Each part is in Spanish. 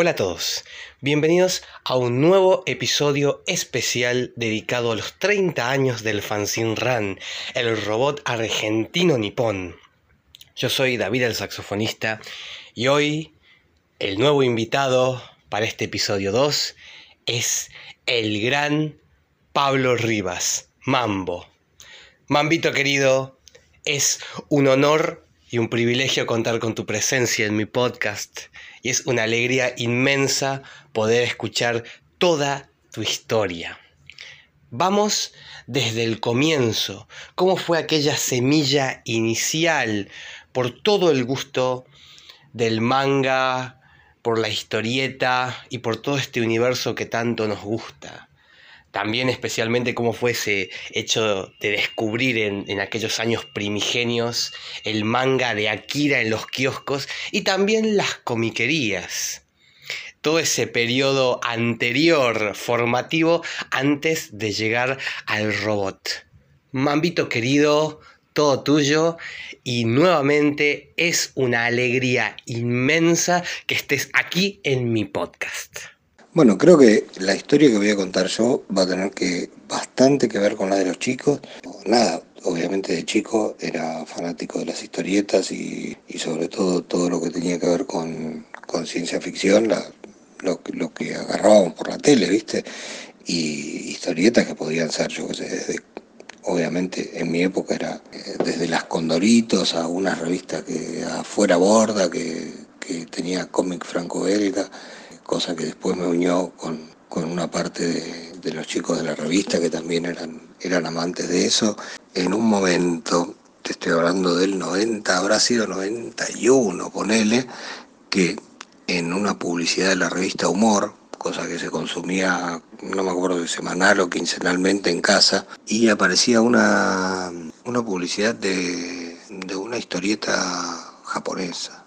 Hola a todos, bienvenidos a un nuevo episodio especial dedicado a los 30 años del Fanzine Run, el robot argentino nipón. Yo soy David el saxofonista y hoy el nuevo invitado para este episodio 2 es el gran Pablo Rivas, Mambo. Mambito querido, es un honor y un privilegio contar con tu presencia en mi podcast es una alegría inmensa poder escuchar toda tu historia. Vamos desde el comienzo, cómo fue aquella semilla inicial por todo el gusto del manga, por la historieta y por todo este universo que tanto nos gusta también especialmente cómo fue ese hecho de descubrir en, aquellos años primigenios el manga de Akira en los kioscos y también las comiquerías. Todo ese periodo anterior formativo antes de llegar al robot. Mambito querido, todo tuyo y nuevamente es una alegría inmensa que estés aquí en mi podcast. Bueno, creo que la historia que voy a contar yo va a tener que bastante que ver con la de los chicos. Nada, obviamente de chico era fanático de las historietas y, sobre todo todo lo que tenía que ver con, ciencia ficción, lo, que agarrábamos por la tele, ¿viste? Y historietas que podían ser, yo qué sé, desde obviamente en mi época era eh, desde las Condoritos a unas revistas que afuera borda que, que tenía cómic franco-belga cosa que después me unió con, una parte de, los chicos de la revista que también eran, eran amantes de eso. En un momento, te estoy hablando del 90, habrá sido 91, ponele, que en una publicidad de la revista Humor, cosa que se consumía, no me acuerdo de semanal o quincenalmente en casa, y aparecía una, una publicidad de, de una historieta japonesa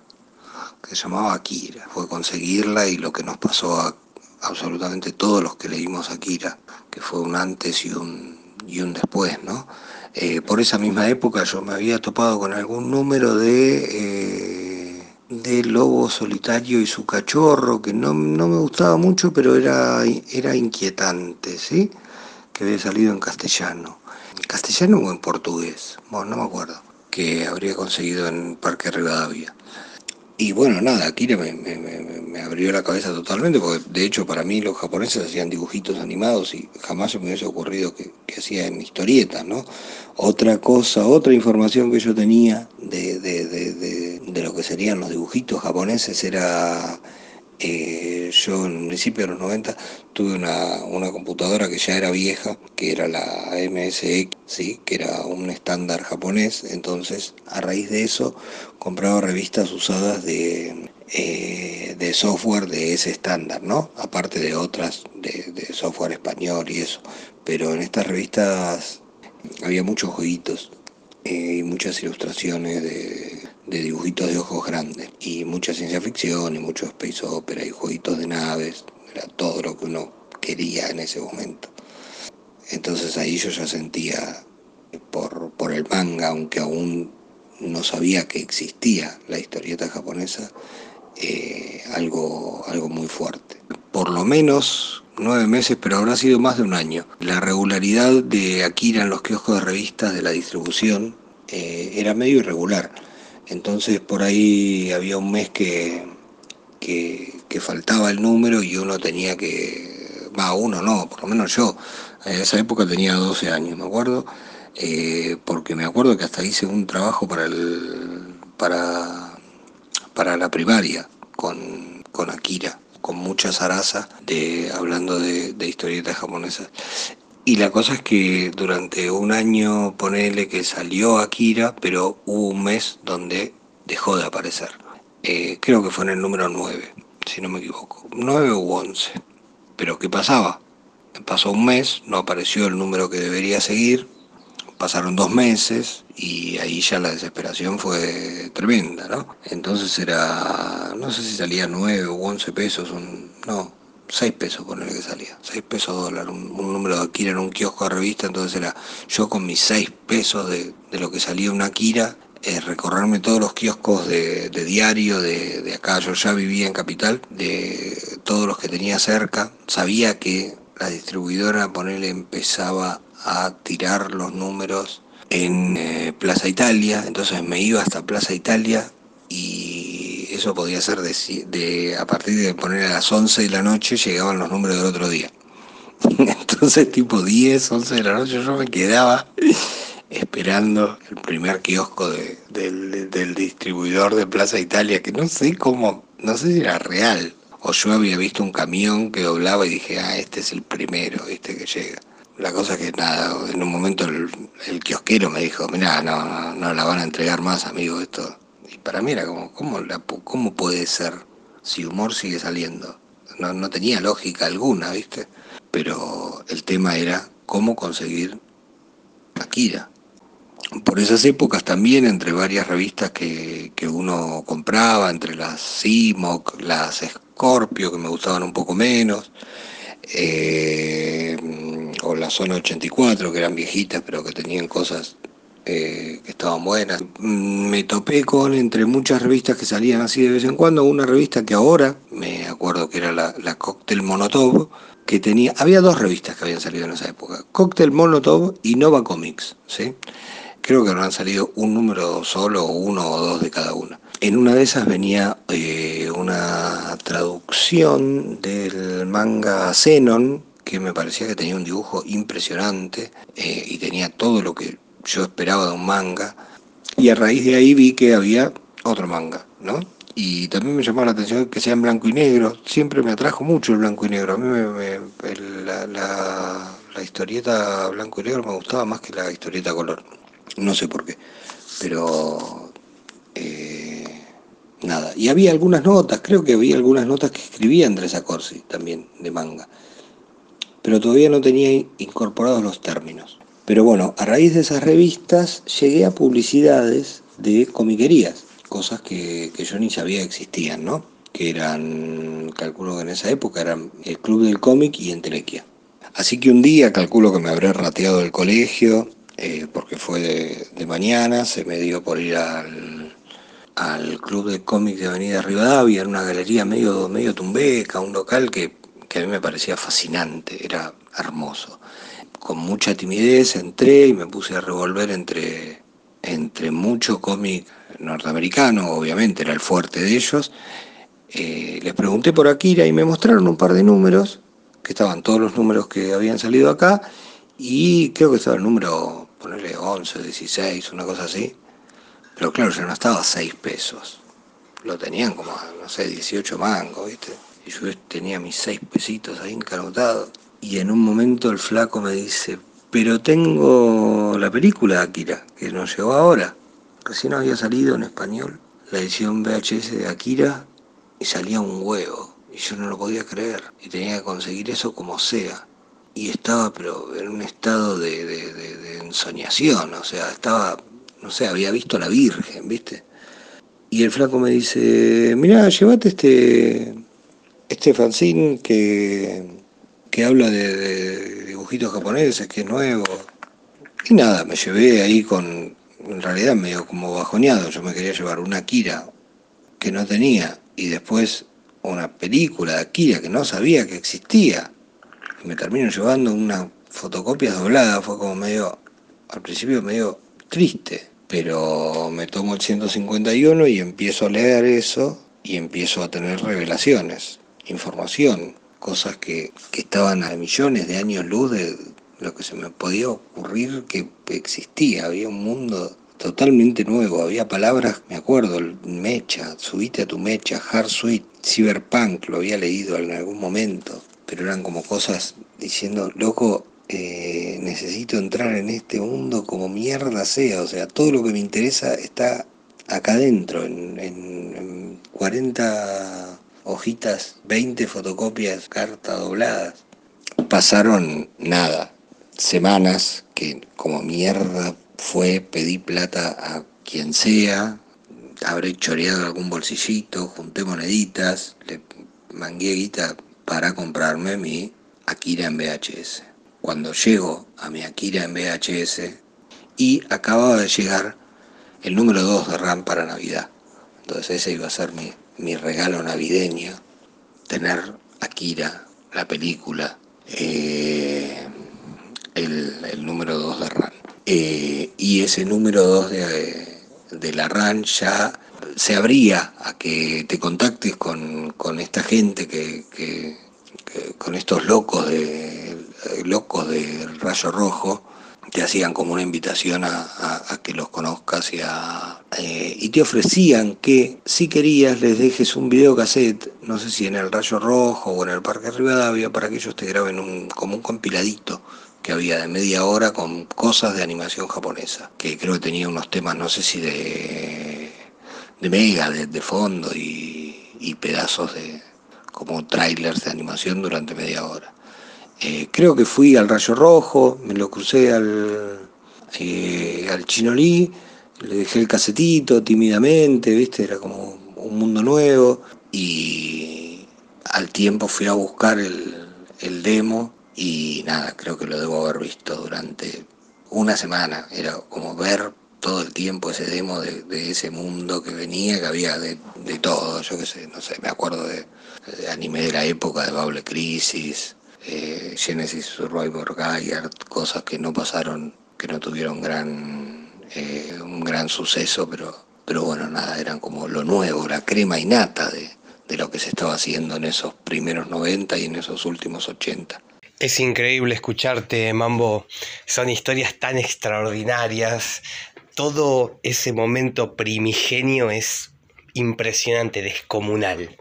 que se llamaba Akira. Fue conseguirla y lo que nos pasó a absolutamente todos los que leímos Akira, que fue un antes y un, y un después, ¿no? Eh, por esa misma época yo me había topado con algún número de, eh, de Lobo Solitario y su cachorro, que no, me gustaba mucho, pero era, era inquietante, ¿sí? Que había salido en castellano. ¿En castellano o en portugués? Bueno, no me acuerdo. Que habría conseguido en Parque Rivadavia. Y bueno, nada, Akira me, abrió la cabeza totalmente, porque de hecho para mí los japoneses hacían dibujitos animados y jamás se me hubiese ocurrido que, que hacían historietas, ¿no? Otra cosa, otra información que yo tenía de, de, de, de lo que serían los dibujitos japoneses era eh, yo en principio de los 90 tuve una, computadora que ya era vieja, que era la MSX, ¿sí? que era un estándar japonés, entonces a raíz de eso compraba revistas usadas de, eh, de software de ese estándar, ¿no? Aparte de otras de, de software español y eso, pero en estas revistas había muchos jueguitos eh, y muchas ilustraciones de, dibujitos de ojos grandes y mucha ciencia ficción y mucho space opera y jueguitos de naves, era todo lo que uno quería en ese momento. Entonces ahí yo ya sentía por, por el manga, aunque aún no sabía que existía la historieta japonesa, eh, algo, algo muy fuerte. Por lo menos nueve meses, pero habrá sido más de un año. La regularidad de Akira en los kioscos de revistas de la distribución eh, era medio irregular. Entonces por ahí había un mes que, que, faltaba el número y uno tenía que, va, uno no, por lo menos yo, en esa época tenía 12 años, me acuerdo, eh, porque me acuerdo que hasta hice un trabajo para el, para, para la primaria con, con Akira con mucha zaraza de, hablando de, historietas japonesas. Y la cosa es que durante un año, ponele que salió Akira, pero hubo un mes donde dejó de aparecer. Eh, creo que fue en el número 9, si no me equivoco. 9 u 11. Pero ¿qué pasaba? Pasó un mes, no apareció el número que debería seguir, pasaron dos meses y ahí ya la desesperación fue tremenda, ¿no? Entonces era, no sé si salía 9 o 11 pesos, un, no, 6 pesos ponerle que salía, 6 pesos dólar, un, número de Akira en un kiosco de revista, entonces era yo con mis 6 pesos de, lo que salía una Akira, eh, recorrerme todos los kioscos de, diario de, de, acá, yo ya vivía en Capital, de todos los que tenía cerca. Sabía que la distribuidora, ponerle, empezaba a tirar los números en eh, Plaza Italia, entonces me iba hasta Plaza Italia y eso podía ser de, de, a partir de poner a las 11 de la noche llegaban los números del otro día. Entonces tipo 10, 11 de la noche yo me quedaba esperando el primer kiosco del, del distribuidor de Plaza Italia, que no sé cómo, no sé si era real, o yo había visto un camión que doblaba y dije, ah, este es el primero, este que llega. La cosa que nada, en un momento el, kiosquero me dijo, mira, no, no, la van a entregar más, amigo, esto. Y para mí era como, ¿cómo, cómo puede ser si humor sigue saliendo? No, no tenía lógica alguna, ¿viste? Pero el tema era cómo conseguir Akira por esas épocas también, entre varias revistas que, uno compraba, entre las Simoc, las Scorpio, que me gustaban un poco menos, eh, o la Zona 84, que eran viejitas, pero que tenían cosas eh, que estaban buenas. Me topé con, entre muchas revistas que salían así de vez en cuando, una revista que ahora, me acuerdo que era la, la Cocktail Monotov, que tenía, había dos revistas que habían salido en esa época, Cocktail Monotov y Nova Comics, ¿sí? creo que habrán salido un número solo, uno o dos de cada una. En una de esas venía eh, una traducción del manga Zenon, que me parecía que tenía un dibujo impresionante eh, y tenía todo lo que yo esperaba de un manga. Y a raíz de ahí vi que había otro manga, ¿no? Y también me llamó la atención que sea en blanco y negro. Siempre me atrajo mucho el blanco y negro. A mí me, la, la historieta blanco y negro me gustaba más que la historieta color. No sé por qué. Pero eh, nada. Y había algunas notas, creo que había algunas notas que escribía Andrés Acorsi también de manga. Pero todavía no tenía incorporados los términos. Pero bueno, a raíz de esas revistas llegué a publicidades de comiquerías, cosas que, yo ni sabía existían, ¿no? Que eran, calculo que en esa época eran el Club del Cómic y Entelequia. Así que un día calculo que me habré rateado del colegio, eh, porque fue de, mañana, se me dio por ir al, al Club de Cómics de Avenida Rivadavia, en una galería medio, medio tumbeca, un local que a mí me parecía fascinante, era hermoso. Con mucha timidez entré y me puse a revolver entre, entre mucho cómic norteamericano, obviamente era el fuerte de ellos. Eh, les pregunté por Akira y me mostraron un par de números, que estaban todos los números que habían salido acá, y creo que estaba el número ponerle 11, 16, una cosa así. Pero claro, yo no estaba a 6 pesos. Lo tenían como, no sé, 18 mangos, ¿viste? Y yo tenía mis 6 pesitos ahí encarotados. Y en un momento el flaco me dice, pero tengo la película de Akira, que nos llegó ahora. Recién había salido en español la edición VHS de Akira y salía un huevo. Y yo no lo podía creer. Y tenía que conseguir eso como sea y estaba pero en un estado de, de, ensoñación, o sea, estaba, no sé, había visto a la Virgen, ¿viste? Y el flaco me dice, mirá, llévate este, este fanzine que, que habla de, dibujitos japoneses, que es nuevo. Y nada, me llevé ahí con, en realidad medio como bajoneado, yo me quería llevar una Akira que no tenía y después una película de Akira que no sabía que existía. Me termino llevando una fotocopia doblada, fue como medio, al principio medio triste, pero me tomo el 151 y empiezo a leer eso y empiezo a tener revelaciones, información, cosas que, que estaban a millones de años luz de lo que se me podía ocurrir que existía, había un mundo totalmente nuevo, había palabras, me acuerdo, mecha, subite a tu mecha, hard sweet, cyberpunk, lo había leído en algún momento, pero eran como cosas diciendo, loco, eh, necesito entrar en este mundo como mierda sea, o sea, todo lo que me interesa está acá adentro, en, en 40 hojitas, 20 fotocopias, cartas dobladas. Pasaron nada, semanas que como mierda fue, pedí plata a quien sea, habré choreado algún bolsillito, junté moneditas, le mangué guita para comprarme mi Akira en VHS. Cuando llego a mi Akira en VHS y acababa de llegar el número 2 de RAM para Navidad. Entonces ese iba a ser mi, mi regalo navideño, tener Akira, la película, eh, el, número 2 de RAN. Eh, y ese número 2 de, la RAN ya se abría a que te contactes con, esta gente que, con estos locos de locos del rayo rojo te hacían como una invitación a, que los conozcas y, eh, y te ofrecían que si querías les dejes un videocassette, no sé si en el Rayo Rojo o en el Parque Rivadavia, para que ellos te graben un, como un compiladito que había de media hora con cosas de animación japonesa, que creo que tenía unos temas, no sé si de, de Mega, de, fondo y, y pedazos de como trailers de animación durante media hora. Eh, creo que fui al Rayo Rojo, me lo crucé al, eh, al Chinolí, le dejé el casetito tímidamente, ¿viste? Era como un mundo nuevo. Y al tiempo fui a buscar el, demo y nada, creo que lo debo haber visto durante una semana. Era como ver todo el tiempo ese demo de, ese mundo que venía, que había de, todo, yo qué sé, no sé, me acuerdo de, anime de la época, de Bable Crisis, eh, Genesis Survivor Gaia, cosas que no pasaron, que no tuvieron gran, eh, un gran suceso, pero, pero bueno, nada, eran como lo nuevo, la crema y nata de, de lo que se estaba haciendo en esos primeros 90 y en esos últimos 80. Es increíble escucharte, Mambo. Son historias tan extraordinarias. Todo ese momento primigenio es impresionante, descomunal.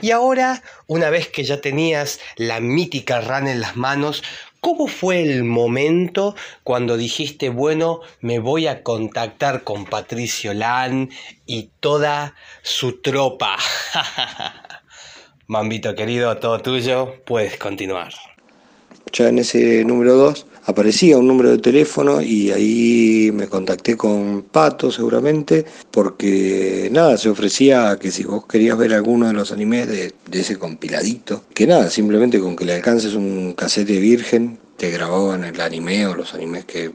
Y ahora, una vez que ya tenías la mítica RAN en las manos, ¿cómo fue el momento cuando dijiste, bueno, me voy a contactar con Patricio Lan y toda su tropa? Mambito querido, todo tuyo, puedes continuar. Ya en ese número 2 aparecía un número de teléfono y ahí me contacté con Pato seguramente, porque nada, se ofrecía que si vos querías ver alguno de los animes de, ese compiladito, que nada, simplemente con que le alcances un casete virgen, te grababan el anime o los animes que,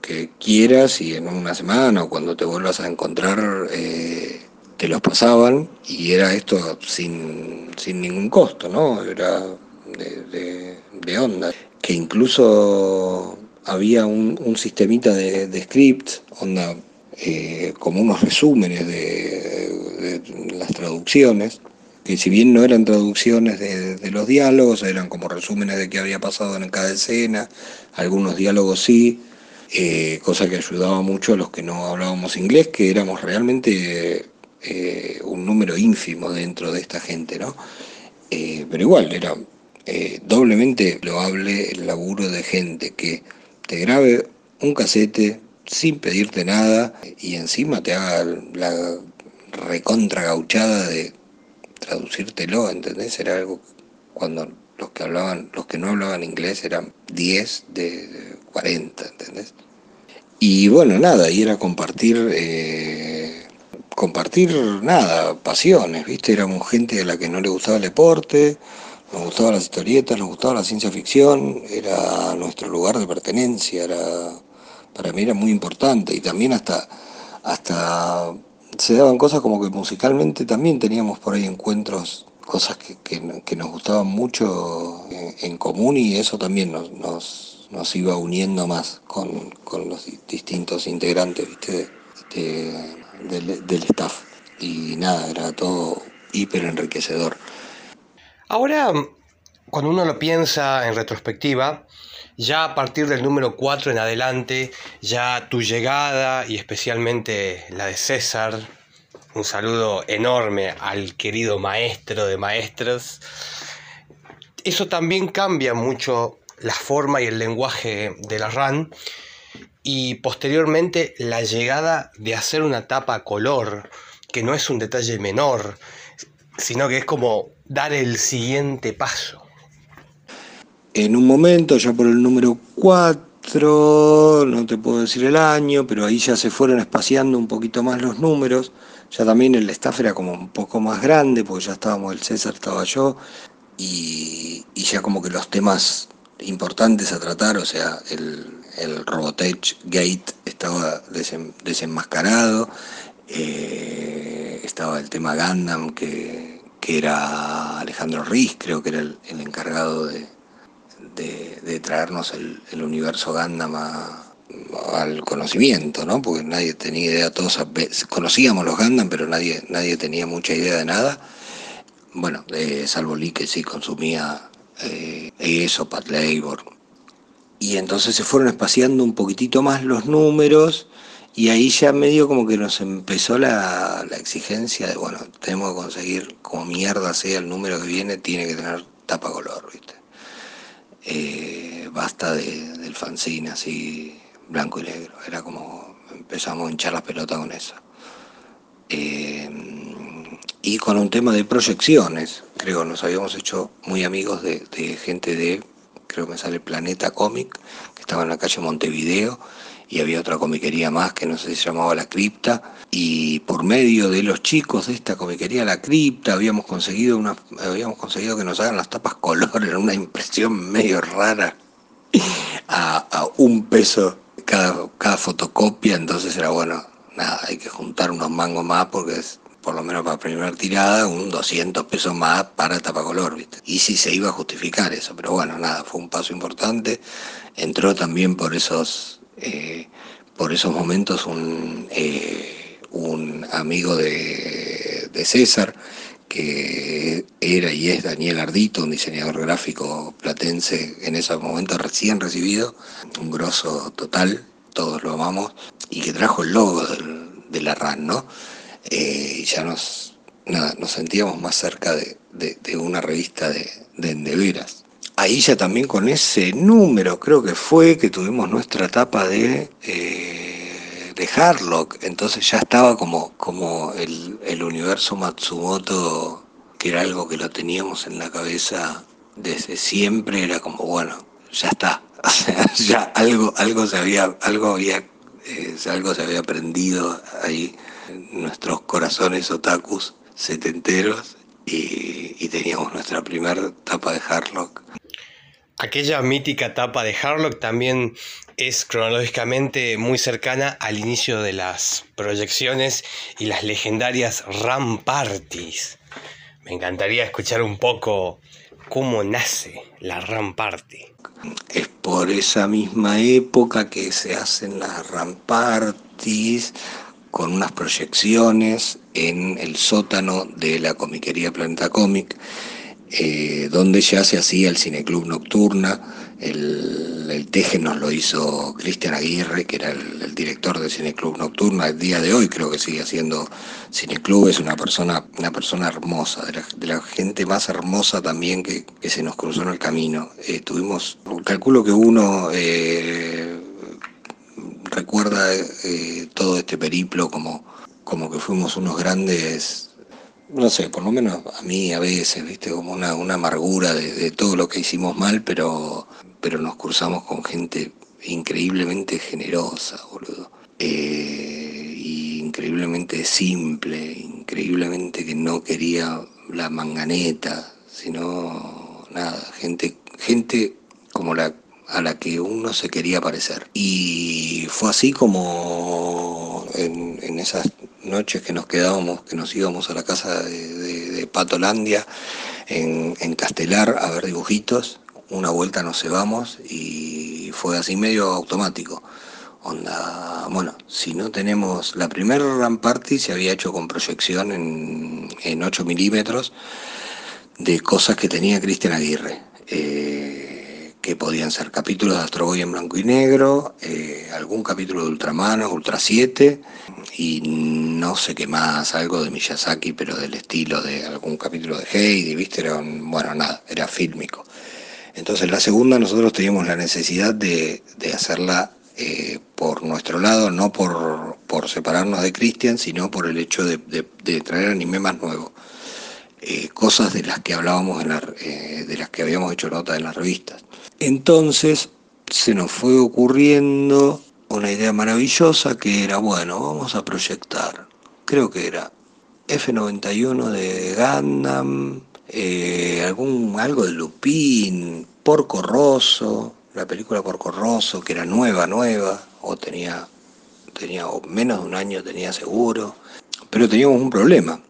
que quieras y en una semana o cuando te vuelvas a encontrar... Eh, te los pasaban y era esto sin, ningún costo, ¿no? Era de onda que incluso había un, un sistemita de, de scripts, onda, eh, como unos resúmenes de, las traducciones, que si bien no eran traducciones de, los diálogos, eran como resúmenes de qué había pasado en cada escena, algunos diálogos sí, eh, cosa que ayudaba mucho a los que no hablábamos inglés, que éramos realmente eh, un número ínfimo dentro de esta gente, ¿no? pero igual, era eh, doblemente loable el laburo de gente que te grabe un casete sin pedirte nada y encima te haga la recontra gauchada de traducírtelo, ¿entendés? Era algo cuando los que hablaban, los que no hablaban inglés eran 10 de 40, ¿entendés? Y bueno, nada, y era compartir, eh, compartir nada, pasiones, ¿viste? Éramos gente a la que no le gustaba el deporte, nos gustaban las historietas, nos gustaba la ciencia ficción, era nuestro lugar de pertenencia, era, para mí era muy importante y también hasta, hasta se daban cosas como que musicalmente también teníamos por ahí encuentros, cosas que, nos gustaban mucho en, común y eso también nos, nos, iba uniendo más con, los distintos integrantes del, del staff. Y nada, era todo hiper enriquecedor. Ahora, cuando uno lo piensa en retrospectiva, ya a partir del número 4 en adelante, ya tu llegada y especialmente la de César, un saludo enorme al querido maestro de maestros, eso también cambia mucho la forma y el lenguaje de la RAN y posteriormente la llegada de hacer una tapa color, que no es un detalle menor, sino que es como dar el siguiente paso. En un momento, ya por el número 4, no te puedo decir el año, pero ahí ya se fueron espaciando un poquito más los números. Ya también el staff era como un poco más grande, porque ya estábamos, el César estaba yo, y, ya como que los temas importantes a tratar, o sea, el, el Robotech Gate estaba desenmascarado, eh, estaba el tema Gundam que, que era Alejandro Riz, creo que era el, encargado de, de, traernos el, universo Gundam al conocimiento, ¿no? Porque nadie tenía idea, todos conocíamos los Gundam, pero nadie, nadie tenía mucha idea de nada. Bueno, salvo Lee que sí consumía eh, eso, Pat Labor. Y entonces se fueron espaciando un poquitito más los números y ahí ya medio como que nos empezó la, exigencia de, bueno, tenemos que conseguir, como mierda sea el número que viene, tiene que tener tapa color, ¿viste? Eh, basta del fanzine así, blanco y negro. Era como, empezamos a hinchar las pelotas con eso. Eh, y con un tema de proyecciones, creo, nos habíamos hecho muy amigos de, de gente de, creo que me sale Planeta Comic, que estaba en la calle Montevideo y había otra comiquería más que no sé si se llamaba La Cripta y por medio de los chicos de esta comiquería La Cripta habíamos conseguido una, habíamos conseguido que nos hagan las tapas color en una impresión medio rara a, un peso cada, cada fotocopia entonces era bueno nada hay que juntar unos mangos más porque es por lo menos para primera tirada, un 200 pesos más para tapacolor, ¿viste? Y si se iba a justificar eso, pero bueno, nada, fue un paso importante. Entró también por esos eh, por esos momentos un, eh, un amigo de, César, que era y es Daniel Ardito, un diseñador gráfico platense en ese momento recién recibido, un grosso total, todos lo amamos, y que trajo el logo de la RAN, ¿no? Eh, y ya nos, nos sentíamos más cerca de, una revista de, de ahí ya también con ese número creo que fue que tuvimos nuestra etapa de, eh, de Harlock, entonces ya estaba como, como el, el, universo Matsumoto, que era algo que lo teníamos en la cabeza desde siempre, era como bueno, ya está, o sea, ya algo, algo se había, algo había, eh, algo se había aprendido ahí. En nuestros corazones otakus setenteros y, y teníamos nuestra primera etapa de Harlock Aquella mítica etapa de Harlock también es cronológicamente muy cercana al inicio de las proyecciones y las legendarias Ram Parties. Me encantaría escuchar un poco cómo nace la Ram Party. Es por esa misma época que se hacen las Ram Parties con unas proyecciones en el sótano de la comiquería Planeta Comic eh, donde ya se hacía el Cineclub Nocturna. El, el teje nos lo hizo Cristian Aguirre, que era el, director del Cineclub Nocturna. El día de hoy creo que sigue haciendo Cineclub. Es una persona, una persona hermosa, de la, gente más hermosa también que, se nos cruzó en el camino. Eh, tuvimos, calculo que uno eh, recuerda todo este periplo como, como que fuimos unos grandes no sé, por lo menos a mí a veces, viste, como una, amargura de, todo lo que hicimos mal, pero, pero nos cruzamos con gente increíblemente generosa, boludo. Eh, increíblemente simple, increíblemente que no quería la manganeta, sino nada, gente, gente como la a la que uno se quería parecer. Y fue así como en, en esas noches que nos quedábamos, que nos íbamos a la casa de, Patolandia en, Castelar a ver dibujitos, una vuelta nos cebamos y fue así medio automático. Onda, bueno, si no tenemos, la primera Run Party se había hecho con proyección en, en 8 milímetros de cosas que tenía Cristian Aguirre. Eh, que podían ser capítulos de Astro Boy en blanco y negro, eh, algún capítulo de Ultraman, Ultra 7 y no sé qué más, algo de Miyazaki, pero del estilo de algún capítulo de Heidi, ¿viste? Era bueno, nada, era fílmico. Entonces la segunda nosotros teníamos la necesidad de, hacerla eh, por nuestro lado, no por, por separarnos de Christian, sino por el hecho de, traer anime más nuevo. Eh, cosas de las que hablábamos, en la, de las que habíamos hecho nota en las revistas. Entonces se nos fue ocurriendo una idea maravillosa que era, bueno, vamos a proyectar, creo que era F91 de Gundam, eh, algún, algo de Lupin, Porco Rosso, la película Porco Rosso, que era nueva, nueva, o tenía, tenía menos de un año tenía seguro, pero teníamos un problema,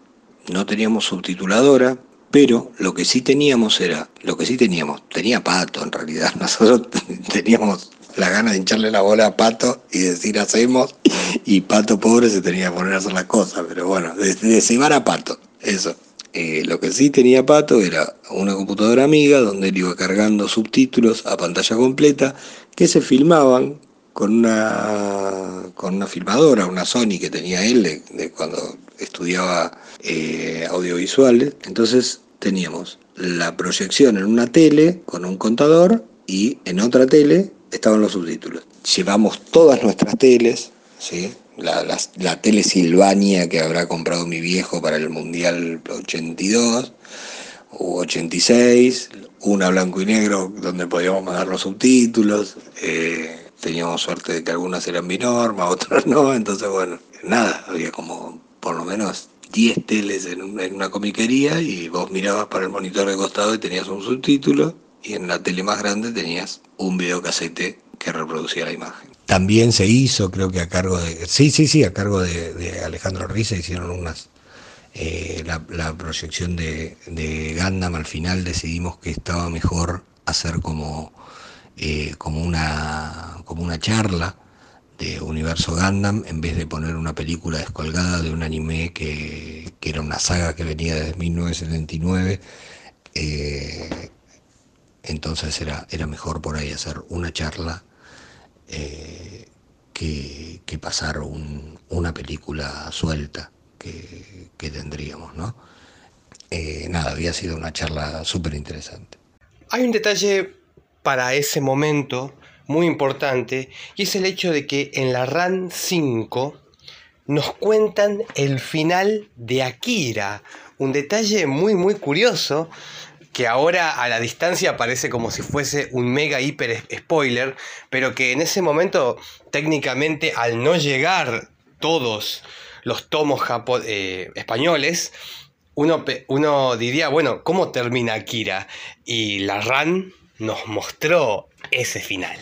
no teníamos subtituladora, Pero lo que sí teníamos era, lo que sí teníamos, tenía Pato en realidad, nosotros teníamos la gana de hincharle la bola a Pato y decir hacemos, y Pato pobre se tenía que poner a hacer las cosas, pero bueno, de, de a Pato, eso. Eh, lo que sí tenía Pato era una computadora amiga donde él iba cargando subtítulos a pantalla completa que se filmaban con una, con una filmadora, una Sony que tenía él de, cuando estudiaba eh, audiovisuales. Entonces teníamos la proyección en una tele con un contador y en otra tele estaban los subtítulos. Llevamos todas nuestras teles, ¿sí? La, la, tele Silvania que habrá comprado mi viejo para el Mundial 82 u 86, una blanco y negro donde podíamos mandar los subtítulos. Eh, teníamos suerte de que algunas eran binorma, otras no, entonces bueno, nada, había como por lo menos 10 teles en, una comiquería y vos mirabas para el monitor de costado y tenías un subtítulo y en la tele más grande tenías un videocasete que reproducía la imagen. También se hizo, creo que a cargo de, sí, sí, sí, a cargo de, Alejandro Risa hicieron unas, eh, la, proyección de, de Gundam, al final decidimos que estaba mejor hacer como, eh, como, una, como una charla de Universo Gundam en vez de poner una película descolgada de un anime que, era una saga que venía desde 1979. Eh, entonces era, era mejor por ahí hacer una charla eh, que, pasar una película suelta que, tendríamos, ¿no? Eh, nada, había sido una charla súper interesante. Hay un detalle para ese momento muy importante y es el hecho de que en la RAN 5 nos cuentan el final de Akira. Un detalle muy muy curioso que ahora a la distancia parece como si fuese un mega hiper spoiler, pero que en ese momento técnicamente al no llegar todos los tomos eh, españoles, uno, uno diría, bueno, ¿cómo termina Akira? Y la RAN nos mostró ese final.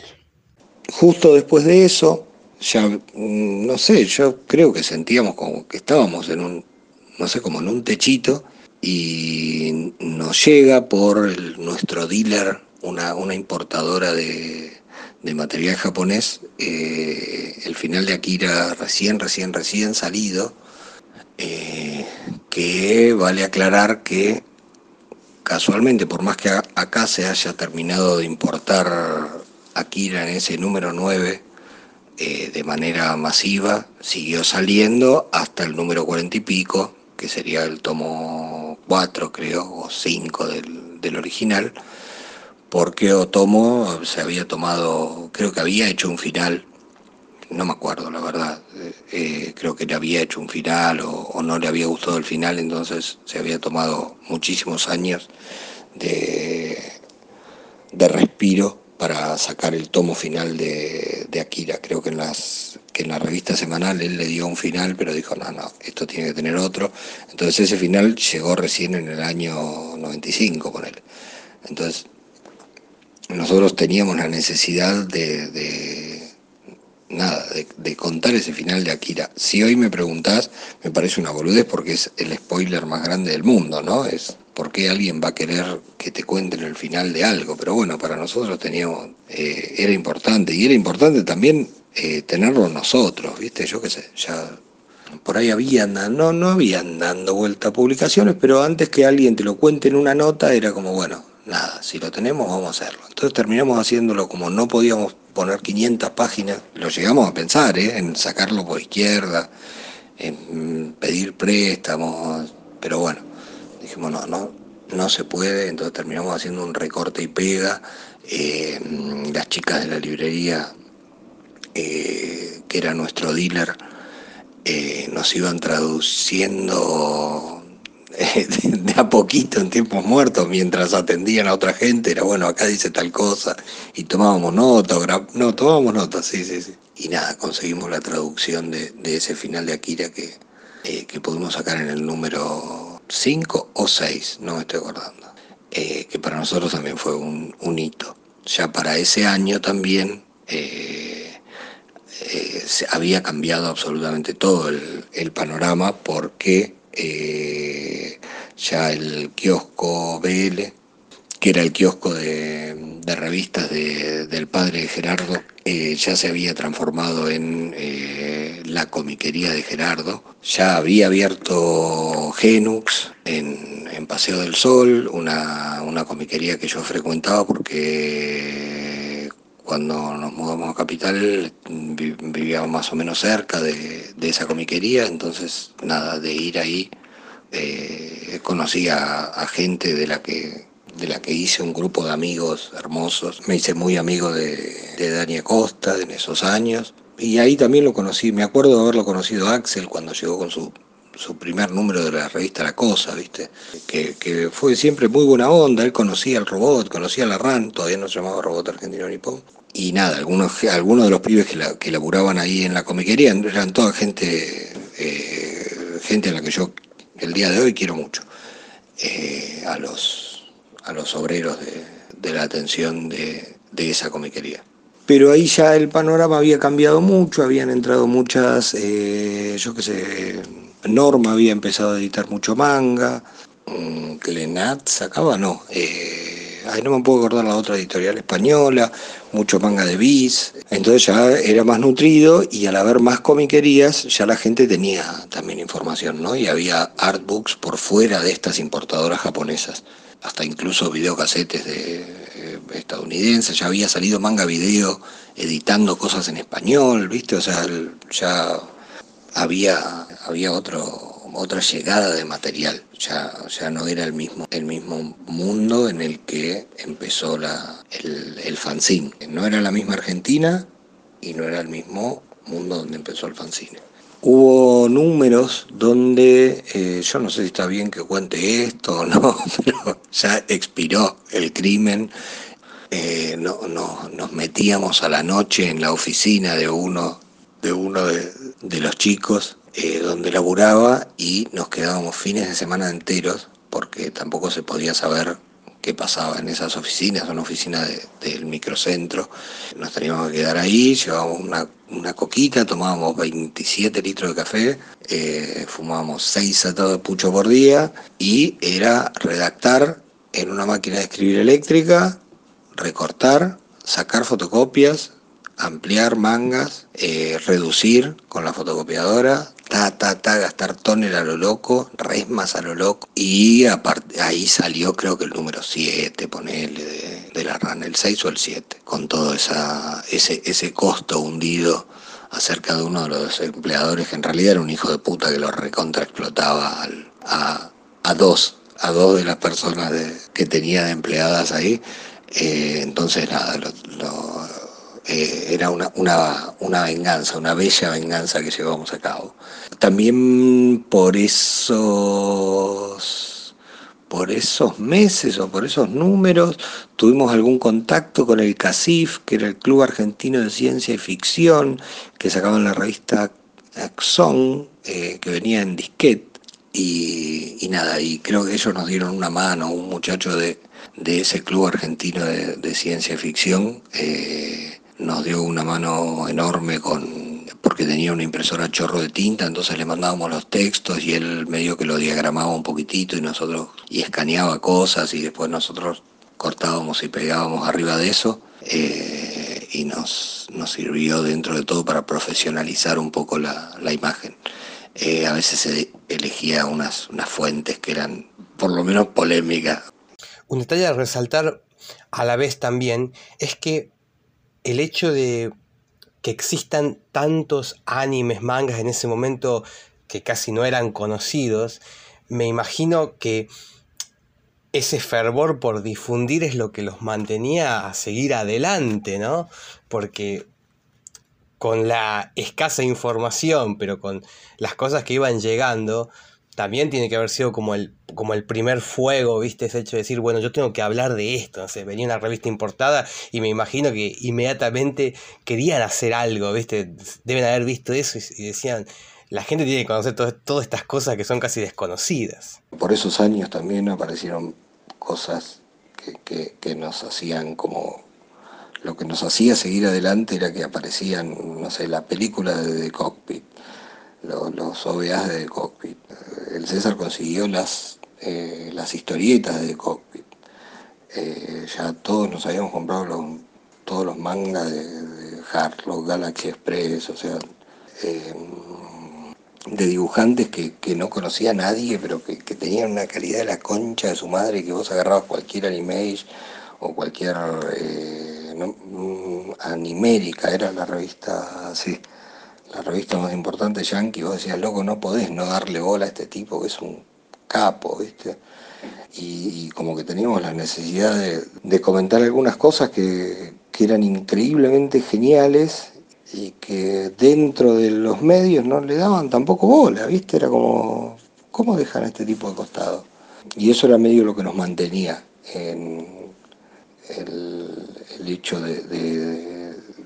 Justo después de eso, ya, mm, no sé, yo creo que sentíamos como que estábamos en un, no sé, como en un techito y nos llega por nuestro dealer, una, una importadora de, material japonés, eh, el final de Akira recién, recién, recién salido, eh, que vale aclarar que casualmente, por más que acá se haya terminado de importar Akira en ese número 9 eh, de manera masiva, siguió saliendo hasta el número 40 y pico, que sería el tomo 4 creo, o 5 del, original, porque Otomo se había tomado, creo que había hecho un final, no me acuerdo la verdad, eh, creo que le había hecho un final o, no le había gustado el final, entonces se había tomado muchísimos años de, de respiro para sacar el tomo final de, de Akira. Creo que en las que en la revista semanal él le dio un final, pero dijo, no, no, esto tiene que tener otro. Entonces ese final llegó recién en el año 95 con él. Entonces nosotros teníamos la necesidad de, nada, de, contar ese final de Akira. Si hoy me preguntás, me parece una boludez porque es el spoiler más grande del mundo, ¿no? Es por qué alguien va a querer que te cuenten el final de algo. Pero bueno, para nosotros teníamos, eh, era importante. Y era importante también eh, tenerlo nosotros, ¿viste? Yo qué sé, ya por ahí habían, no, no habían dando vuelta a publicaciones, pero antes que alguien te lo cuente en una nota era como, bueno, nada, si lo tenemos vamos a hacerlo. Entonces terminamos haciéndolo como no podíamos poner 500 páginas, lo llegamos a pensar, ¿eh? en sacarlo por izquierda, en pedir préstamos, pero bueno, dijimos, no, no, no se puede, entonces terminamos haciendo un recorte y pega. Eh, las chicas de la librería eh, que era nuestro dealer, eh, nos iban traduciendo de, a poquito en tiempos muertos mientras atendían a otra gente, era bueno, acá dice tal cosa, y tomábamos nota, no, tomábamos nota, sí, sí, sí. Y nada, conseguimos la traducción de, ese final de Akira que, que pudimos sacar en el número 5 o 6, no me estoy acordando, que para nosotros también fue un, hito. Ya para ese año también eh, había cambiado absolutamente todo el, panorama porque eh, ya el kiosco BL, que era el kiosco de, revistas del padre de Gerardo, eh, ya se había transformado en eh, la comiquería de Gerardo. Ya había abierto Genux en, Paseo del Sol, una, una comiquería que yo frecuentaba porque cuando nos mudamos a Capital vivíamos más o menos cerca de, esa comiquería, entonces nada, de ir ahí eh, conocí a, gente de la que de la que hice un grupo de amigos hermosos. Me hice muy amigo de, de Dani Acosta en esos años. Y ahí también lo conocí, me acuerdo de haberlo conocido Axel cuando llegó con su, su primer número de la revista La Cosa, ¿viste? Que, fue siempre muy buena onda, él conocía al robot, conocía la RAN, todavía no se llamaba Robot Argentino Nippon, y nada, algunos, algunos de los pibes que, la, que laburaban ahí en la comiquería eran toda gente, eh, gente a la que yo el día de hoy quiero mucho, eh, a, los, a los obreros de, la atención de, esa comiquería. Pero ahí ya el panorama había cambiado mucho, habían entrado muchas, eh, yo qué sé, Norma había empezado a editar mucho manga, Glenat sacaba, no, no me puedo acordar la otra editorial española, mucho manga de bis, entonces ya era más nutrido y al haber más comiquerías ya la gente tenía también información, ¿no? Y había artbooks por fuera de estas importadoras japonesas, hasta incluso videocasetes de eh, estadounidenses, ya había salido manga video editando cosas en español, ¿viste? O sea, ya había, había otro otra llegada de material. Ya, ya no era el mismo, el mismo mundo en el que empezó la, el, el fanzine. No era la misma Argentina y no era el mismo mundo donde empezó el fanzine. Hubo números donde, eh, yo no sé si está bien que cuente esto o no, pero ya expiró el crimen. Eh, no, no, nos metíamos a la noche en la oficina de uno de, uno de, de los chicos eh, donde laburaba y nos quedábamos fines de semana enteros porque tampoco se podía saber qué pasaba en esas oficinas, una oficina del microcentro. Nos teníamos que quedar ahí, llevábamos una, coquita, tomábamos 27 litros de café, eh, fumábamos 6 atados de pucho por día y era redactar en una máquina de escribir eléctrica, recortar, sacar fotocopias, ampliar mangas, eh, reducir con la fotocopiadora, ta, ta, ta, gastar tonel a lo loco, resmas a lo loco. Y ahí salió creo que el número 7, ponele, de, la RAN, el 6 o el 7, con todo esa, ese, ese costo hundido acerca de uno de los empleadores que en realidad era un hijo de puta que lo recontra explotaba a, a, dos, a dos de las personas que tenía de empleadas ahí. Eh, entonces nada, lo, eh, era una, una, una, venganza, una bella venganza que llevamos a cabo. También por esos, por esos meses o por esos números tuvimos algún contacto con el CACIF, que era el Club Argentino de Ciencia y Ficción, que sacaban la revista Axon, eh, que venía en disquete. Y, nada, y creo que ellos nos dieron una mano, un muchacho de, ese club argentino de, ciencia y ficción, eh, nos dio una mano enorme con porque tenía una impresora chorro de tinta, entonces le mandábamos los textos y él medio que lo diagramaba un poquitito y nosotros y escaneaba cosas y después nosotros cortábamos y pegábamos arriba de eso eh, y nos, nos sirvió dentro de todo para profesionalizar un poco la, imagen. Eh, a veces se elegía unas, unas fuentes que eran por lo menos polémicas. Un detalle a resaltar a la vez también es que el hecho de que existan tantos animes, mangas en ese momento que casi no eran conocidos, me imagino que ese fervor por difundir es lo que los mantenía a seguir adelante, ¿no? Porque con la escasa información, pero con las cosas que iban llegando, también tiene que haber sido como el, como el primer fuego, ¿viste? Ese hecho de decir, bueno, yo tengo que hablar de esto. No venía una revista importada y me imagino que inmediatamente querían hacer algo, ¿viste? Deben haber visto eso y, decían, la gente tiene que conocer todas estas cosas que son casi desconocidas. Por esos años también aparecieron cosas que, que nos hacían como lo que nos hacía seguir adelante era que aparecían, no sé, la película de The Cockpit, los, los OVAs de cockpit. El César consiguió las eh, las historietas de Cockpit. Eh, ya todos nos habíamos comprado los, todos los mangas de, de Galaxy Express, o sea, eh, de dibujantes que, no conocía a nadie, pero que, tenían una calidad de la concha de su madre, que vos agarrabas cualquier anime o cualquier eh, mm, Animérica, era la revista así, la revista más importante yankee, vos decías, loco, no podés no darle bola a este tipo que es un capo, ¿viste? Y, como que teníamos la necesidad de, comentar algunas cosas que, que eran increíblemente geniales y que dentro de los medios no le daban tampoco bola, ¿viste? Era como, ¿cómo dejan a este tipo de costado? Y eso era medio lo que nos mantenía en el, hecho de,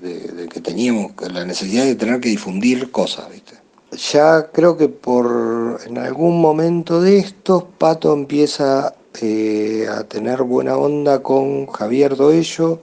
que teníamos la necesidad de tener que difundir cosas, ¿viste? Ya creo que por en algún momento de estos, Pato empieza eh, a tener buena onda con Javier Doello,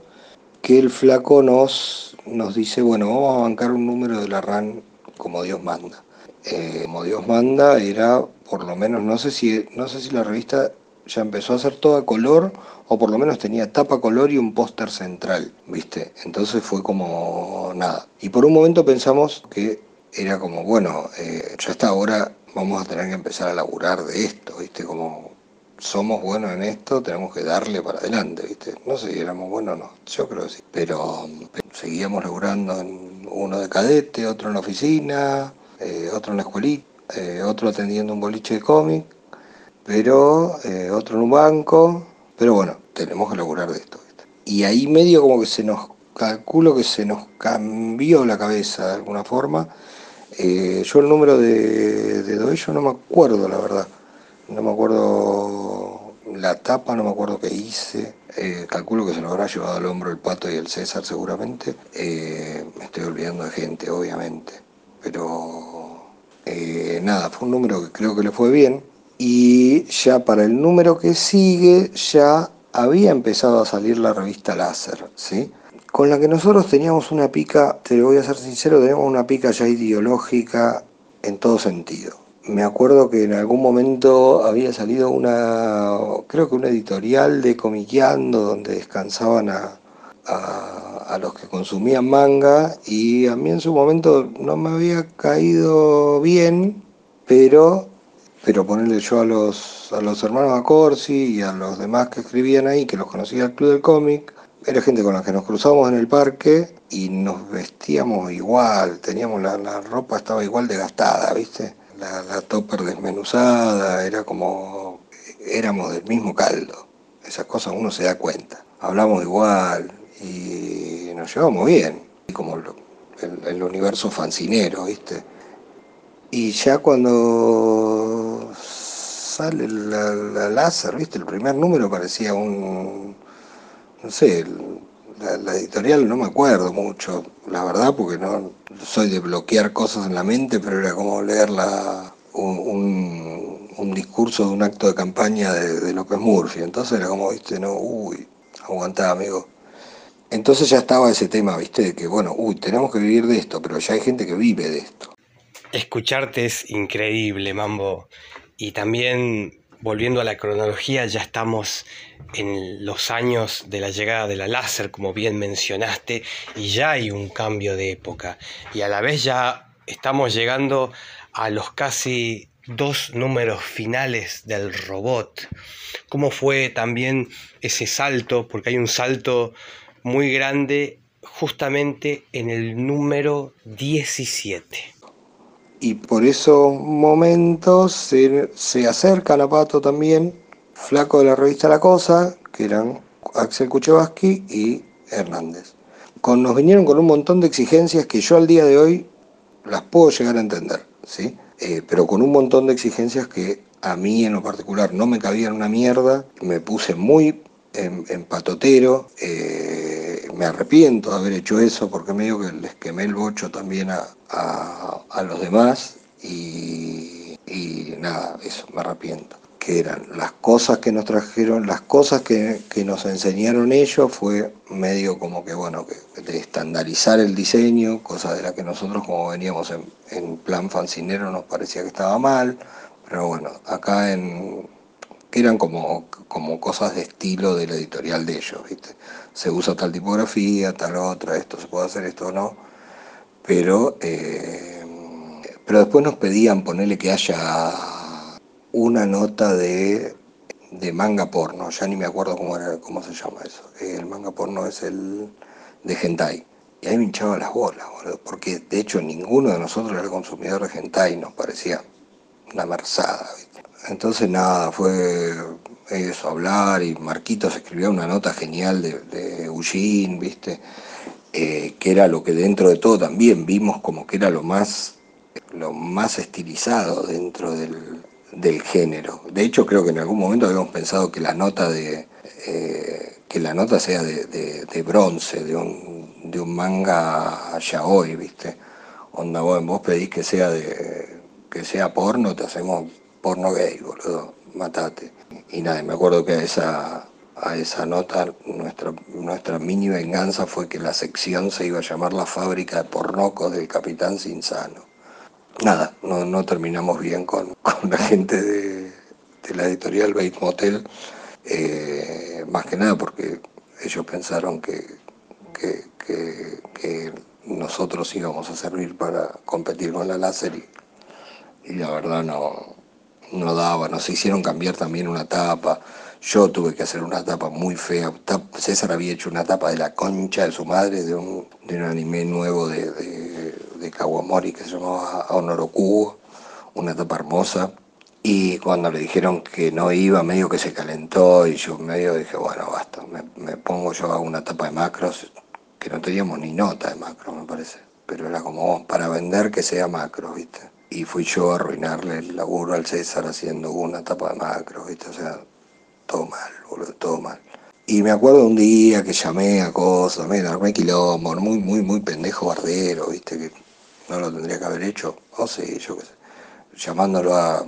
que el flaco nos nos dice, bueno, vamos a bancar un número de la RAN como Dios manda. Eh, como Dios manda era, por lo menos, no sé, si, no sé si la revista ya empezó a ser toda color o por lo menos tenía tapa color y un póster central, ¿viste? Entonces fue como nada. Y por un momento pensamos que era como, bueno, eh, ya está, ahora vamos a tener que empezar a laburar de esto, ¿viste? Como somos buenos en esto, tenemos que darle para adelante, ¿viste? No sé si éramos buenos o no, yo creo que sí. Pero, seguíamos laburando en uno de cadete, otro en la oficina, eh, otro en la escuelita, eh, otro atendiendo un boliche de cómic, pero eh, otro en un banco. Pero bueno, tenemos que laburar de esto. Y ahí medio como que se nos, calculo que se nos cambió la cabeza de alguna forma. yo el número de, de Doello no me acuerdo, la verdad no me acuerdo la tapa, no me acuerdo qué hice. Eh, calculo que se lo habrá llevado al hombro el Pato y el César seguramente. Eh, me estoy olvidando de gente, obviamente. Pero eh, nada, fue un número que creo que le fue bien. Y ya para el número que sigue, ya había empezado a salir la revista Láser, ¿sí? Con la que nosotros teníamos una pica, te voy a ser sincero, teníamos una pica ya ideológica en todo sentido me acuerdo que en algún momento había salido una, creo que una editorial de Comiqueando donde descansaban a, los que consumían manga y a mí en su momento no me había caído bien, pero, pero ponerle yo a los, a los hermanos Acorsi y a los demás que escribían ahí, que los conocía el Club del Cómic, era gente con la que nos cruzábamos en el parque y nos vestíamos igual, teníamos la, la ropa estaba igual desgastada, ¿viste? la, la topper desmenuzada, era como, éramos del mismo caldo. Esas cosas uno se da cuenta. Hablamos igual y nos llevamos bien, como el, universo fancinero, ¿viste? Y ya cuando sale la, láser, ¿viste? El primer número parecía un, no sé, la, editorial no me acuerdo mucho, la verdad, porque no soy de bloquear cosas en la mente, pero era como leer un, un, discurso de un acto de campaña de, López Murphy. Entonces era como, viste, no, uy, aguantá, amigo. Entonces ya estaba ese tema, viste, de que, bueno, uy, tenemos que vivir de esto, pero ya hay gente que vive de esto. Escucharte es increíble, Mambo. Y también volviendo a la cronología, ya estamos en los años de la llegada de la láser, como bien mencionaste, y ya hay un cambio de época. Y a la vez ya estamos llegando a los casi dos números finales del robot. ¿Cómo fue también ese salto? Porque hay un salto muy grande justamente en el número 17 y por esos momentos se, se acercan a Pato también, flaco de la revista La Cosa, que eran Axel Kuchevaski y Hernández. Con, nos vinieron con un montón de exigencias que yo al día de hoy las puedo llegar a entender, ¿sí? Eh, pero con un montón de exigencias que a mí en lo particular no me cabían una mierda, me puse muy en, patotero, eh, me arrepiento de haber hecho eso porque medio que les quemé el bocho también a, a, los demás y, nada, eso, me arrepiento. Que eran las cosas que nos trajeron, las cosas que, nos enseñaron ellos fue medio como que, bueno, que de estandarizar el diseño, cosa de la que nosotros como veníamos en, en plan fancinero nos parecía que estaba mal, pero bueno, acá en, que eran como, como cosas de estilo de la editorial de ellos, ¿viste? Se usa tal tipografía, tal otra, esto se puede hacer, esto no. Pero, eh, pero después nos pedían ponerle que haya una nota de, de manga porno, ya ni me acuerdo cómo, cómo se llama eso. El manga porno es el de hentai. Y ahí me hinchaba las bolas, boludo, porque de hecho ninguno de nosotros era consumidor de hentai, nos parecía una merzada. Entonces nada, fue eso, hablar y Marquitos escribió una nota genial de, de ¿viste? Eh, que era lo que dentro de todo también vimos como que era lo más, lo más estilizado dentro del, del género. De hecho creo que en algún momento habíamos pensado que la nota de... Eh, que la nota sea de, de, bronce, de un, de un manga yaoi, ¿viste? Onda, vos pedís que sea de que sea porno, te hacemos porno gay, boludo, matate. Y nada, me acuerdo que a esa, a esa nota nuestra, nuestra mini venganza fue que la sección se iba a llamar la fábrica de pornocos del capitán Sinsano. Nada, no, no terminamos bien con, con la gente de, de la editorial Bait Motel eh, más que nada porque ellos pensaron que, que, nosotros íbamos a servir para competir con la láser y, la verdad no, no daba, nos hicieron cambiar también una tapa, yo tuve que hacer una tapa muy fea, César había hecho una tapa de la concha de su madre de un, de un anime nuevo de, de, Kawamori que se llamaba Honorokubo, una tapa hermosa, y cuando le dijeron que no iba, medio que se calentó y yo medio dije, bueno, basta, me, pongo yo a una tapa de macros, que no teníamos ni nota de macros, me parece. Pero era como para vender que sea macros, ¿viste? Y fui yo a arruinarle el laburo al César haciendo una tapa de macros, ¿viste? O sea, todo mal, boludo, todo mal. Y me acuerdo un día que llamé a cosas, me armé quilombo, muy, muy, muy pendejo bardero, ¿viste? Que no lo tendría que haber hecho. O sí, yo qué sé llamándolo a,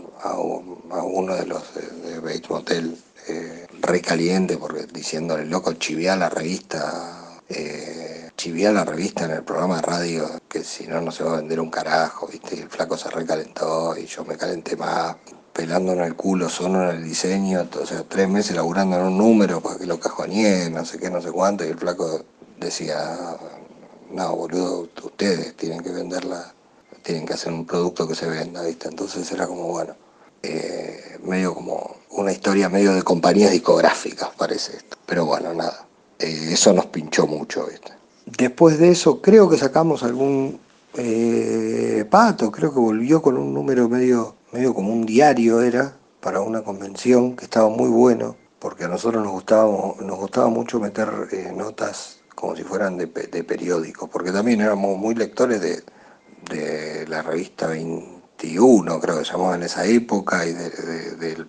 uno de los de, Bates Motel eh, recaliente, porque diciéndole, loco, chivía la revista, eh, chivía la revista en el programa de radio, que si no, no se va a vender un carajo, ¿viste? Y el flaco se recalentó y yo me calenté más, pelando en el culo solo en el diseño, o tres meses laburando en un número para que lo cajoneé, no sé qué, no sé cuánto, y el flaco decía, no, boludo, ustedes tienen que venderla tienen que hacer un producto que se venda, ¿viste? Entonces era como, bueno, eh, medio como una historia medio de compañías discográficas, parece esto. Pero bueno, nada, eh, eso nos pinchó mucho, ¿viste? Después de eso, creo que sacamos algún eh, pato, creo que volvió con un número medio, medio como un diario era, para una convención, que estaba muy bueno, porque a nosotros nos gustaba, nos gustaba mucho meter notas como si fueran de, de periódicos, porque también éramos muy lectores de, la revista 21, creo que se llamaba en esa época, y de,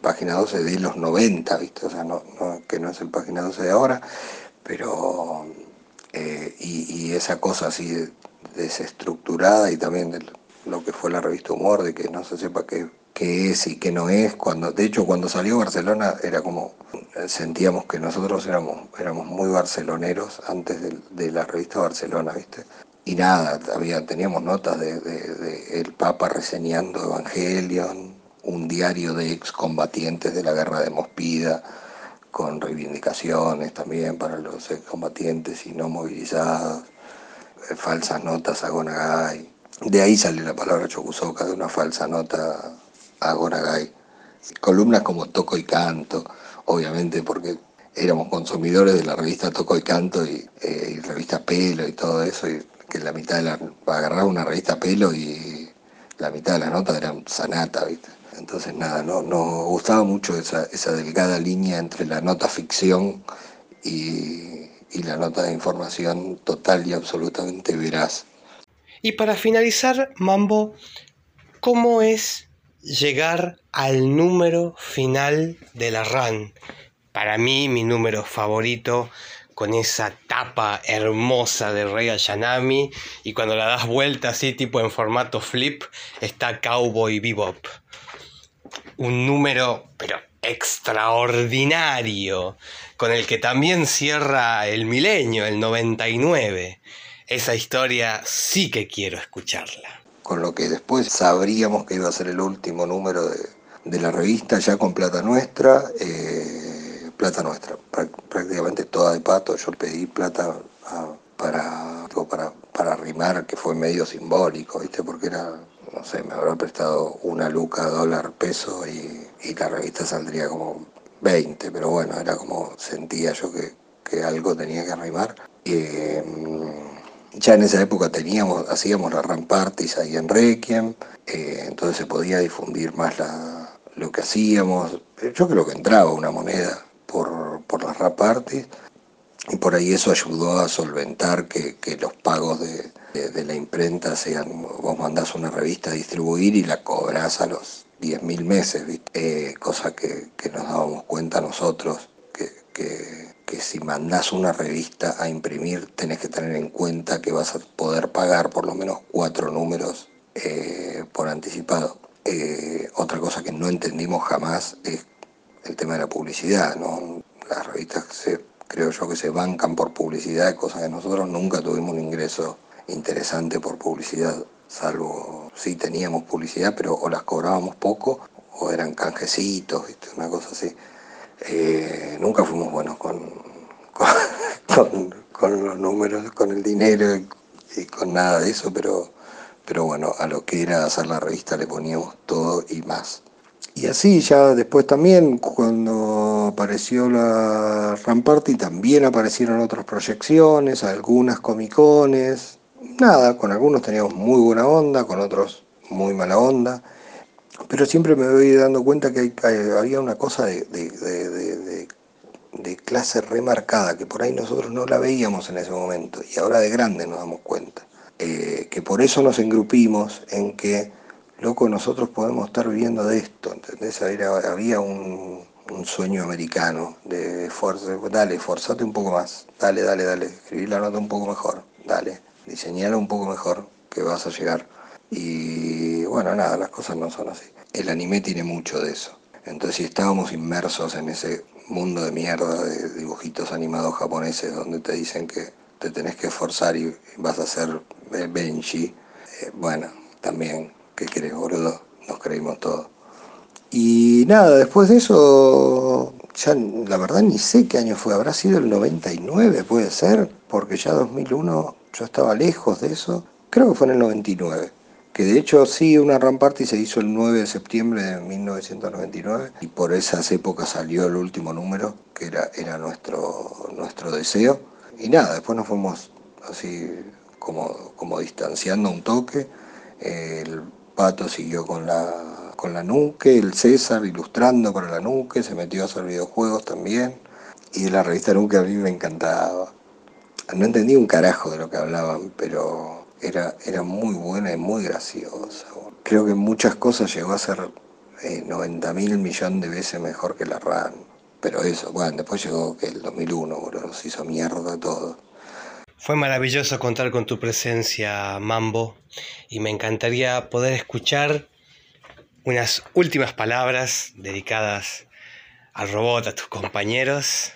página 12 de los 90, ¿viste? O sea, no, que no es el página 12 de ahora, pero. Eh, y, esa cosa así desestructurada y también de lo que fue la revista Humor, de que no se sepa qué, qué es y qué no es. Cuando, de hecho, cuando salió Barcelona era como, sentíamos que nosotros éramos, éramos muy barceloneros antes de, de la revista Barcelona, ¿viste? y nada, había, teníamos notas de, el Papa reseñando Evangelion, un diario de excombatientes de la guerra de Mospida, con reivindicaciones también para los excombatientes y no movilizados, eh, falsas notas a Gonagai. De ahí sale la palabra Chocusoca, de una falsa nota a Gonagai. Columnas como Toco y Canto, obviamente porque éramos consumidores de la revista Toco y Canto y, eh, y revista Pelo y todo eso, y que la mitad de la, agarrar una revista pelo y la mitad de la nota eran sanata, ¿viste? Entonces nada, no, nos gustaba mucho esa, delgada línea entre la nota ficción y, y la nota de información total y absolutamente veraz. Y para finalizar, Mambo, ¿cómo es llegar al número final de la RAN? Para mí, mi número favorito con esa tapa hermosa de Rey Ayanami y cuando la das vuelta así tipo en formato flip está Cowboy Bebop. Un número pero extraordinario con el que también cierra el milenio, el 99. Esa historia sí que quiero escucharla. Con lo que después sabríamos que iba a ser el último número de, de la revista ya con plata nuestra, eh, plata nuestra, prácticamente toda de pato, yo pedí plata para, para, para rimar, que fue medio simbólico, ¿viste? porque era, no sé, me habrá prestado una luca, dólar, peso y, la revista saldría como 20, pero bueno, era como sentía yo que, que algo tenía que rimar. Eh, ya en esa época teníamos, hacíamos las rampartis ahí en Requiem, eh, entonces se podía difundir más lo que hacíamos. Yo creo que entraba una moneda por, por las rampartis y por ahí eso ayudó a solventar que, los pagos de, la imprenta sean, vos mandás una revista a distribuir y la cobrás a los 10.000 meses, eh, cosa que, nos dábamos cuenta nosotros, que que si mandás una revista a imprimir tenés que tener en cuenta que vas a poder pagar por lo menos cuatro números eh, por anticipado. Eh, otra cosa que no entendimos jamás es el tema de la publicidad. ¿no? Las revistas se, creo yo que se bancan por publicidad, cosa que nosotros nunca tuvimos un ingreso interesante por publicidad, salvo si teníamos publicidad, pero o las cobrábamos poco o eran canjecitos, una cosa así. Eh, nunca fuimos buenos con, con, los números, con el dinero y, con nada de eso, pero, pero bueno, a lo que era hacer la revista le poníamos todo y más. Y así ya después también, cuando apareció la Ramparty, también aparecieron otras proyecciones, algunas comicones. Nada, con algunos teníamos muy buena onda, con otros muy mala onda pero siempre me voy dando cuenta que había una cosa de, clase remarcada, que por ahí nosotros no la veíamos en ese momento, y ahora de grande nos damos cuenta. Eh, que por eso nos engrupimos en que, loco, nosotros podemos estar viviendo de esto, ¿entendés? Había, un, sueño americano de fuerza, dale, forzate un poco más, dale, dale, dale, escribí la nota un poco mejor, dale, diseñala un poco mejor, que vas a llegar. Y bueno, nada, las cosas no son así. El anime tiene mucho de eso. Entonces si estábamos inmersos en ese mundo de mierda de dibujitos animados japoneses donde te dicen que te tenés que esforzar y vas a ser Benji, eh, bueno, también, ¿qué querés, boludo? Nos creímos todo. Y nada, después de eso, ya la verdad ni sé qué año fue, habrá sido el 99, puede ser, porque ya 2001 yo estaba lejos de eso, creo que fue en el 99 que de hecho sí, una Ramparty se hizo el 9 de septiembre de 1999 y por esas épocas salió el último número, que era, era nuestro, nuestro deseo. Y nada, después nos fuimos así como, como distanciando un toque. El Pato siguió con la, con la Nuque, el César ilustrando para la Nuque, se metió a hacer videojuegos también. Y la revista Nuque a mí me encantaba. No entendía un carajo de lo que hablaban, pero era, era muy buena y muy graciosa. Creo que muchas cosas llegó a ser 90 eh, mil millones de veces mejor que la RAN. Pero eso, bueno, después llegó que el 2001, boludo, nos hizo mierda todo. Fue maravilloso contar con tu presencia, Mambo, y me encantaría poder escuchar unas últimas palabras dedicadas al robot, a tus compañeros.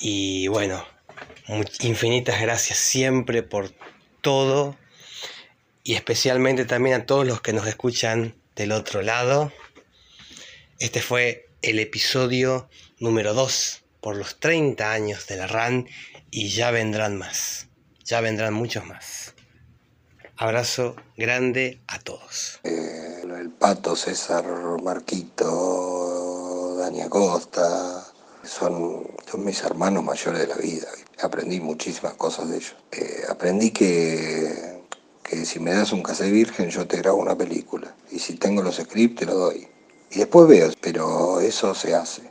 Y bueno, infinitas gracias siempre por todo y especialmente también a todos los que nos escuchan del otro lado. Este fue el episodio número 2 por los 30 años de la RAN y ya vendrán más, ya vendrán muchos más. Abrazo grande a todos. Eh, el Pato, César, Marquito, Dani Acosta, son, mis hermanos mayores de la vida aprendí muchísimas cosas de ellos. Eh, aprendí que, que si me das un cassette virgen yo te grabo una película y si tengo los scripts te lo doy. Y después veo, pero eso se hace.